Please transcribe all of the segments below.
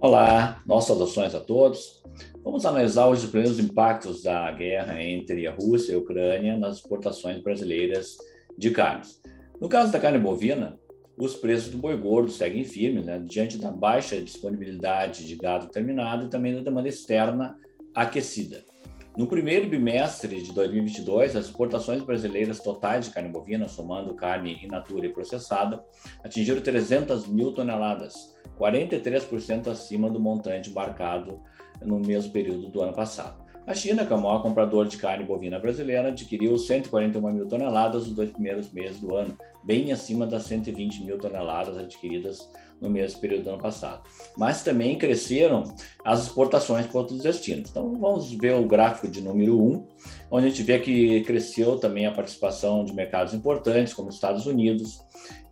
Olá, nossas saudações a todos. Vamos analisar os primeiros impactos da guerra entre a Rússia e a Ucrânia nas exportações brasileiras de carnes. No caso da carne bovina, os preços do boi gordo seguem firmes, né, diante da baixa disponibilidade de gado terminado e também da demanda externa aquecida. No primeiro bimestre de 2022, as exportações brasileiras totais de carne bovina, somando carne in natura e processada, atingiram 300 mil toneladas, 43% acima do montante embarcado no mesmo período do ano passado. A China, que é o maior comprador de carne bovina brasileira, adquiriu 141 mil toneladas nos dois primeiros meses do ano, bem acima das 120 mil toneladas adquiridas no mesmo período do ano passado. Mas também cresceram as exportações para outros destinos. Então, vamos ver o gráfico de número 1, onde a gente vê que cresceu também a participação de mercados importantes, como Estados Unidos,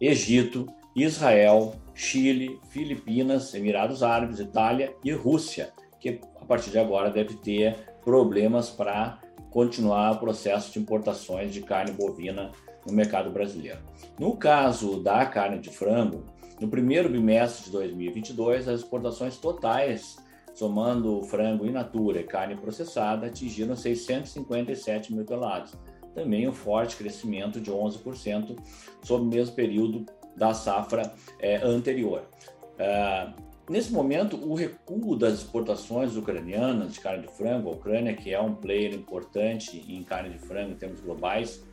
Egito, Israel, Chile, Filipinas, Emirados Árabes, Itália e Rússia, que a partir de agora deve ter problemas para continuar o processo de importações de carne bovina no mercado brasileiro. No caso da carne de frango, no primeiro bimestre de 2022, as exportações totais, somando frango in natura e carne processada, atingiram 657 mil toneladas. Também um forte crescimento de 11% sobre o mesmo período da safra é, anterior. Uh, nesse momento, o recuo das exportações ucranianas de carne de frango, a Ucrânia, que é um player importante em carne de frango em termos globais,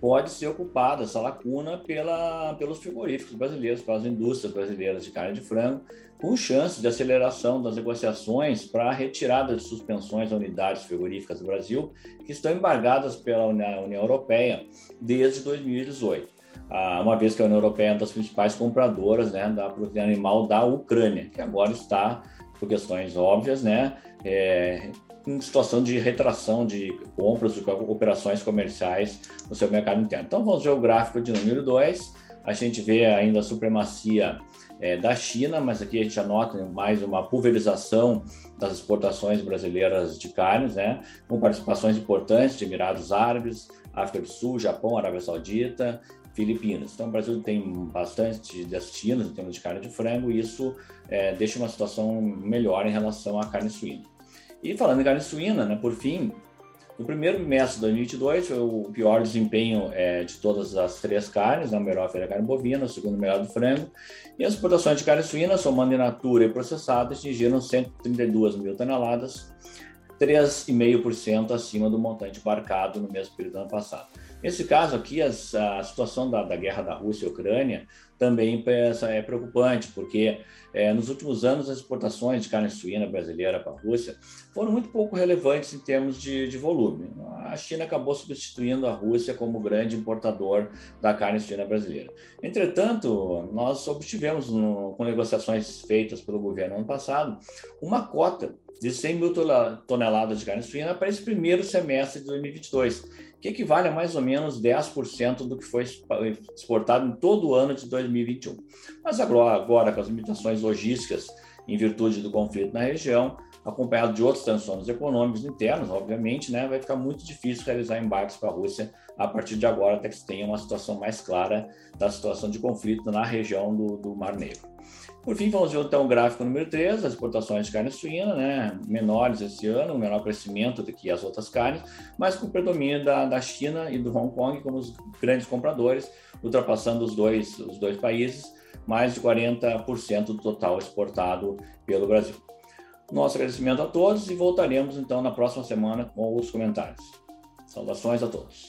pode ser ocupada essa lacuna pela, pelos frigoríficos brasileiros, pelas indústrias brasileiras de carne de frango, com chance de aceleração das negociações para a retirada de suspensões a unidades frigoríficas do Brasil, que estão embargadas pela União Europeia desde 2018 uma vez que a União Europeia é uma das principais compradoras né, da proteína animal da Ucrânia, que agora está, por questões óbvias, né, é, em situação de retração de compras, de operações comerciais no seu mercado interno. Então, vamos ver o gráfico de número 2. A gente vê ainda a supremacia é, da China, mas aqui a gente anota mais uma pulverização das exportações brasileiras de carnes, né, com participações importantes de Emirados Árabes, África do Sul, Japão, Arábia Saudita, Filipinas. Então, o Brasil tem bastante destinos em termos de carne de frango e isso é, deixa uma situação melhor em relação à carne suína. E falando em carne suína, né, por fim, no primeiro bimestre de 2022 foi o pior desempenho é, de todas as três carnes, né, o melhor foi a carne bovina, o segundo melhor do frango, e as exportações de carne suína, somando in natura e processada, atingiram 132 mil toneladas, 3,5% acima do montante embarcado no mesmo período do ano passado. Nesse caso aqui, a situação da, da, guerra da Rússia e Ucrânia também é preocupante, porque é, nos últimos anos as exportações de carne suína brasileira para a Rússia foram muito pouco relevantes em termos de, de, volume. A China acabou substituindo a Rússia como grande importador da carne suína brasileira. Entretanto, nós obtivemos, no, com negociações feitas pelo governo ano passado, uma cota de 100 mil toneladas de carne suína para esse primeiro semestre de 2022 que equivale a mais ou menos 10% do que foi exportado em todo o ano de 2021. Mas agora, agora, com as limitações logísticas em virtude do conflito na região, acompanhado de outros transtornos econômicos internos, obviamente, né, vai ficar muito difícil realizar embarques para a Rússia a partir de agora, até que se tenha uma situação mais clara da situação de conflito na região do, do Mar Negro. Por fim, vamos ver então o gráfico número 3, as exportações de carne suína, né, menores esse ano, menor crescimento do que as outras carnes, mas com predomínio da, da China e do Hong Kong como os grandes compradores, ultrapassando os dois, os dois países, mais de 40% do total exportado pelo Brasil. Nosso agradecimento a todos e voltaremos então na próxima semana com os comentários. Saudações a todos.